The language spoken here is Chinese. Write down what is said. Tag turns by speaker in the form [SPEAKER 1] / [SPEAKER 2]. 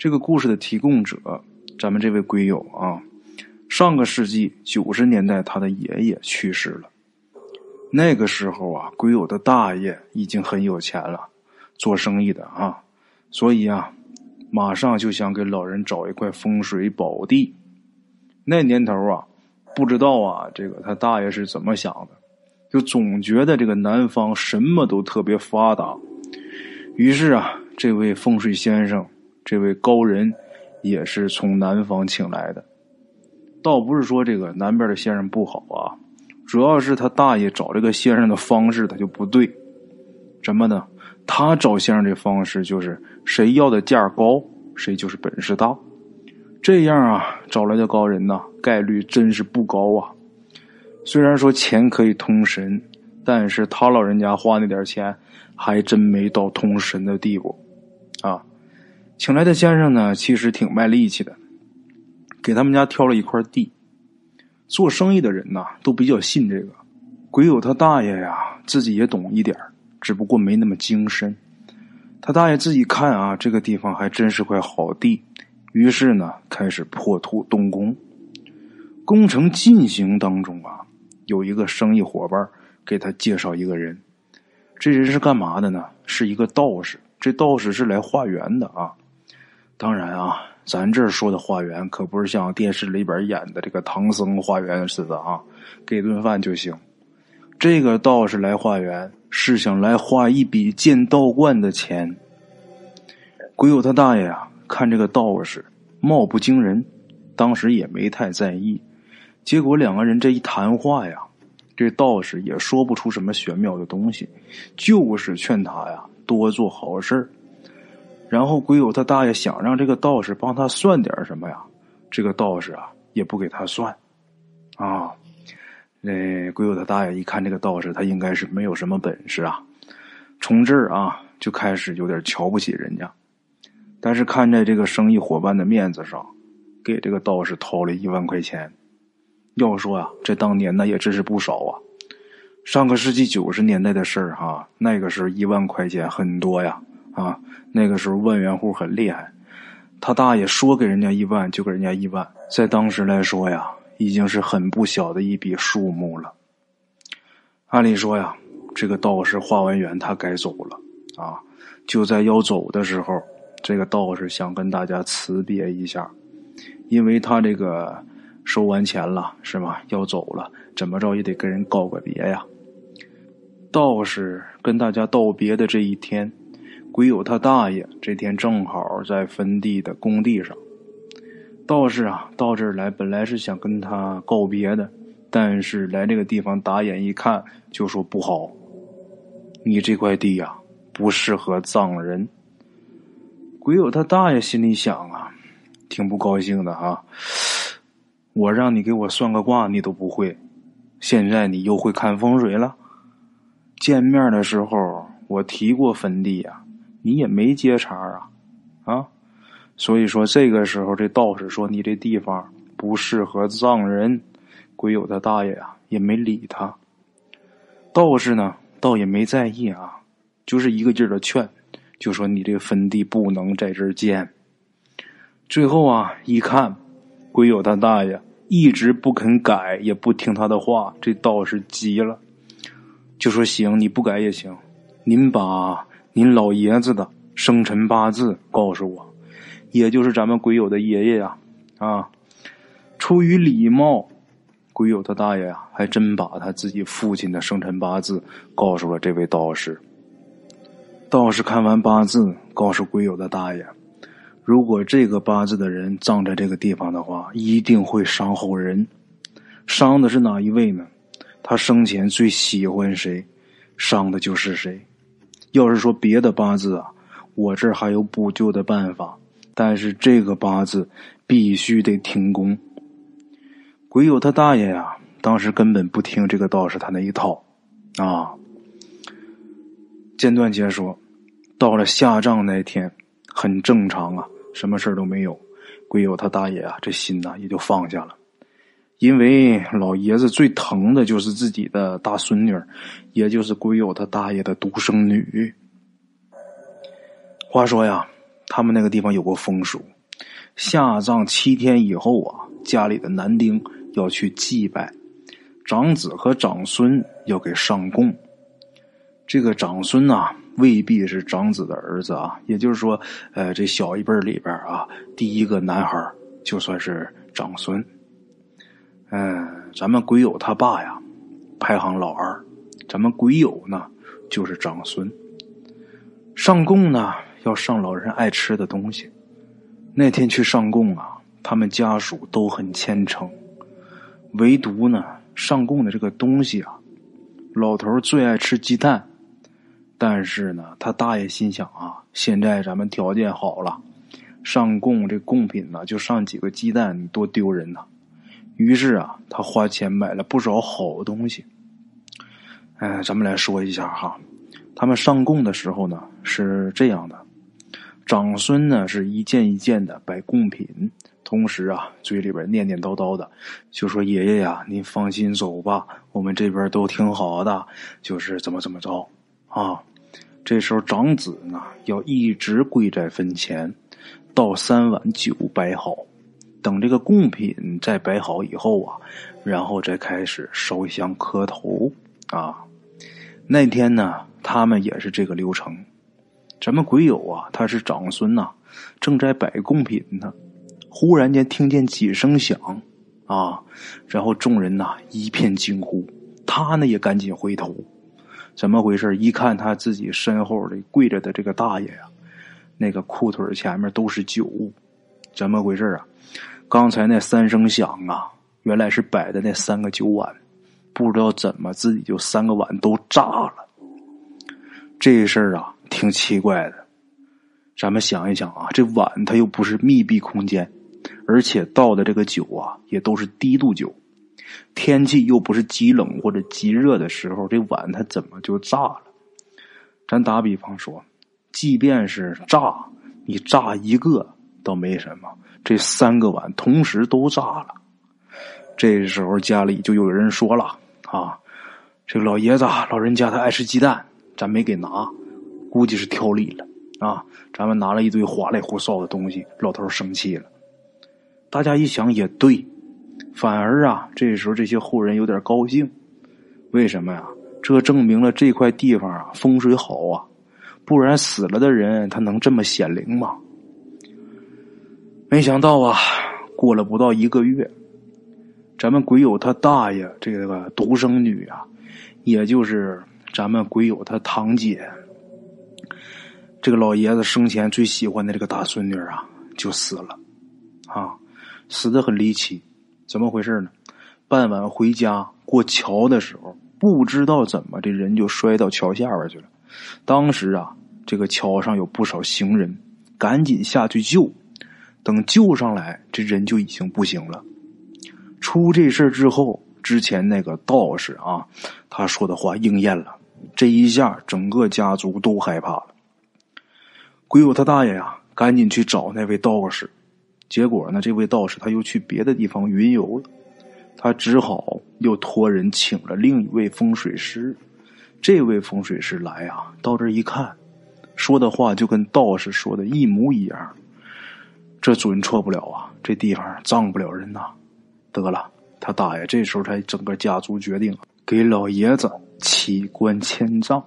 [SPEAKER 1] 这个故事的提供者，咱们这位龟友啊，上个世纪九十年代，他的爷爷去世了。那个时候啊，龟友的大爷已经很有钱了，做生意的啊，所以啊，马上就想给老人找一块风水宝地。那年头啊，不知道啊，这个他大爷是怎么想的，就总觉得这个南方什么都特别发达。于是啊，这位风水先生。这位高人也是从南方请来的，倒不是说这个南边的先生不好啊，主要是他大爷找这个先生的方式他就不对。什么呢？他找先生这方式就是谁要的价高，谁就是本事大。这样啊，找来的高人呢，概率真是不高啊。虽然说钱可以通神，但是他老人家花那点钱，还真没到通神的地步啊。请来的先生呢，其实挺卖力气的，给他们家挑了一块地。做生意的人呐，都比较信这个。鬼友他大爷呀，自己也懂一点只不过没那么精深。他大爷自己看啊，这个地方还真是块好地，于是呢，开始破土动工。工程进行当中啊，有一个生意伙伴给他介绍一个人，这人是干嘛的呢？是一个道士。这道士是来化缘的啊。当然啊，咱这儿说的化缘可不是像电视里边演的这个唐僧化缘似的啊，给顿饭就行。这个道士来化缘是想来花一笔建道观的钱。鬼友他大爷啊，看这个道士貌不惊人，当时也没太在意。结果两个人这一谈话呀，这道士也说不出什么玄妙的东西，就是劝他呀多做好事儿。然后鬼友他大爷想让这个道士帮他算点什么呀？这个道士啊也不给他算，啊，那鬼友他大爷一看这个道士，他应该是没有什么本事啊，从这儿啊就开始有点瞧不起人家。但是看在这个生意伙伴的面子上，给这个道士掏了一万块钱。要说啊，这当年那也真是不少啊。上个世纪九十年代的事儿哈，那个时候一万块钱很多呀。啊，那个时候万元户很厉害，他大爷说给人家一万就给人家一万，在当时来说呀，已经是很不小的一笔数目了。按理说呀，这个道士化完缘他该走了啊，就在要走的时候，这个道士想跟大家辞别一下，因为他这个收完钱了是吧？要走了，怎么着也得跟人告个别呀。道士跟大家道别的这一天。鬼友他大爷这天正好在坟地的工地上，道士啊到这儿来，本来是想跟他告别的，但是来这个地方打眼一看，就说不好，你这块地呀不适合葬人。鬼友他大爷心里想啊，挺不高兴的哈，我让你给我算个卦，你都不会，现在你又会看风水了。见面的时候我提过坟地呀。你也没接茬啊，啊，所以说这个时候这道士说你这地方不适合葬人，鬼友他大爷啊也没理他。道士呢倒也没在意啊，就是一个劲儿的劝，就说你这坟地不能在这儿建。最后啊一看，鬼友他大爷一直不肯改，也不听他的话，这道士急了，就说行，你不改也行，您把。您老爷子的生辰八字告诉我，也就是咱们鬼友的爷爷呀，啊，出于礼貌，鬼友他大爷呀，还真把他自己父亲的生辰八字告诉了这位道士。道士看完八字，告诉鬼友的大爷，如果这个八字的人葬在这个地方的话，一定会伤后人。伤的是哪一位呢？他生前最喜欢谁，伤的就是谁。要是说别的八字啊，我这儿还有补救的办法，但是这个八字必须得停工。鬼友他大爷呀，当时根本不听这个道士他那一套，啊。间断解说，到了下葬那天，很正常啊，什么事都没有。鬼友他大爷啊，这心呐也就放下了。因为老爷子最疼的就是自己的大孙女，也就是鬼友他大爷的独生女。话说呀，他们那个地方有过风俗，下葬七天以后啊，家里的男丁要去祭拜，长子和长孙要给上供。这个长孙呐，未必是长子的儿子啊，也就是说，呃，这小一辈里边啊，第一个男孩就算是长孙。嗯，咱们鬼友他爸呀，排行老二，咱们鬼友呢就是长孙。上供呢要上老人爱吃的东西。那天去上供啊，他们家属都很虔诚，唯独呢上供的这个东西啊，老头最爱吃鸡蛋。但是呢，他大爷心想啊，现在咱们条件好了，上供这贡品呢就上几个鸡蛋，你多丢人呐。于是啊，他花钱买了不少好东西。哎，咱们来说一下哈，他们上供的时候呢是这样的：长孙呢是一件一件的摆贡品，同时啊嘴里边念念叨叨的，就说爷爷呀，您放心走吧，我们这边都挺好的，就是怎么怎么着啊。这时候长子呢要一直跪在坟前，倒三碗酒摆好。等这个贡品再摆好以后啊，然后再开始烧香磕头啊。那天呢，他们也是这个流程。咱们鬼友啊，他是长孙呐，正在摆贡品呢，忽然间听见几声响啊，然后众人呐一片惊呼，他呢也赶紧回头，怎么回事？一看他自己身后的跪着的这个大爷呀，那个裤腿前面都是酒，怎么回事啊？刚才那三声响啊，原来是摆的那三个酒碗，不知道怎么自己就三个碗都炸了。这事儿啊，挺奇怪的。咱们想一想啊，这碗它又不是密闭空间，而且倒的这个酒啊，也都是低度酒，天气又不是极冷或者极热的时候，这碗它怎么就炸了？咱打比方说，即便是炸，你炸一个倒没什么。这三个碗同时都炸了，这时候家里就有人说了：“啊，这个老爷子老人家他爱吃鸡蛋，咱没给拿，估计是挑理了啊。咱们拿了一堆花里胡哨的东西，老头生气了。大家一想也对，反而啊，这时候这些后人有点高兴，为什么呀？这证明了这块地方啊风水好啊，不然死了的人他能这么显灵吗？”没想到啊，过了不到一个月，咱们鬼友他大爷这个独生女啊，也就是咱们鬼友他堂姐，这个老爷子生前最喜欢的这个大孙女啊，就死了，啊，死的很离奇，怎么回事呢？傍晚回家过桥的时候，不知道怎么这人就摔到桥下边去了。当时啊，这个桥上有不少行人，赶紧下去救。等救上来，这人就已经不行了。出这事之后，之前那个道士啊，他说的话应验了。这一下，整个家族都害怕了。鬼友他大爷呀，赶紧去找那位道士。结果呢，这位道士他又去别的地方云游了。他只好又托人请了另一位风水师。这位风水师来啊，到这一看，说的话就跟道士说的一模一样。这准错不了啊！这地方葬不了人呐。得了，他大爷这时候才整个家族决定给老爷子起棺迁葬。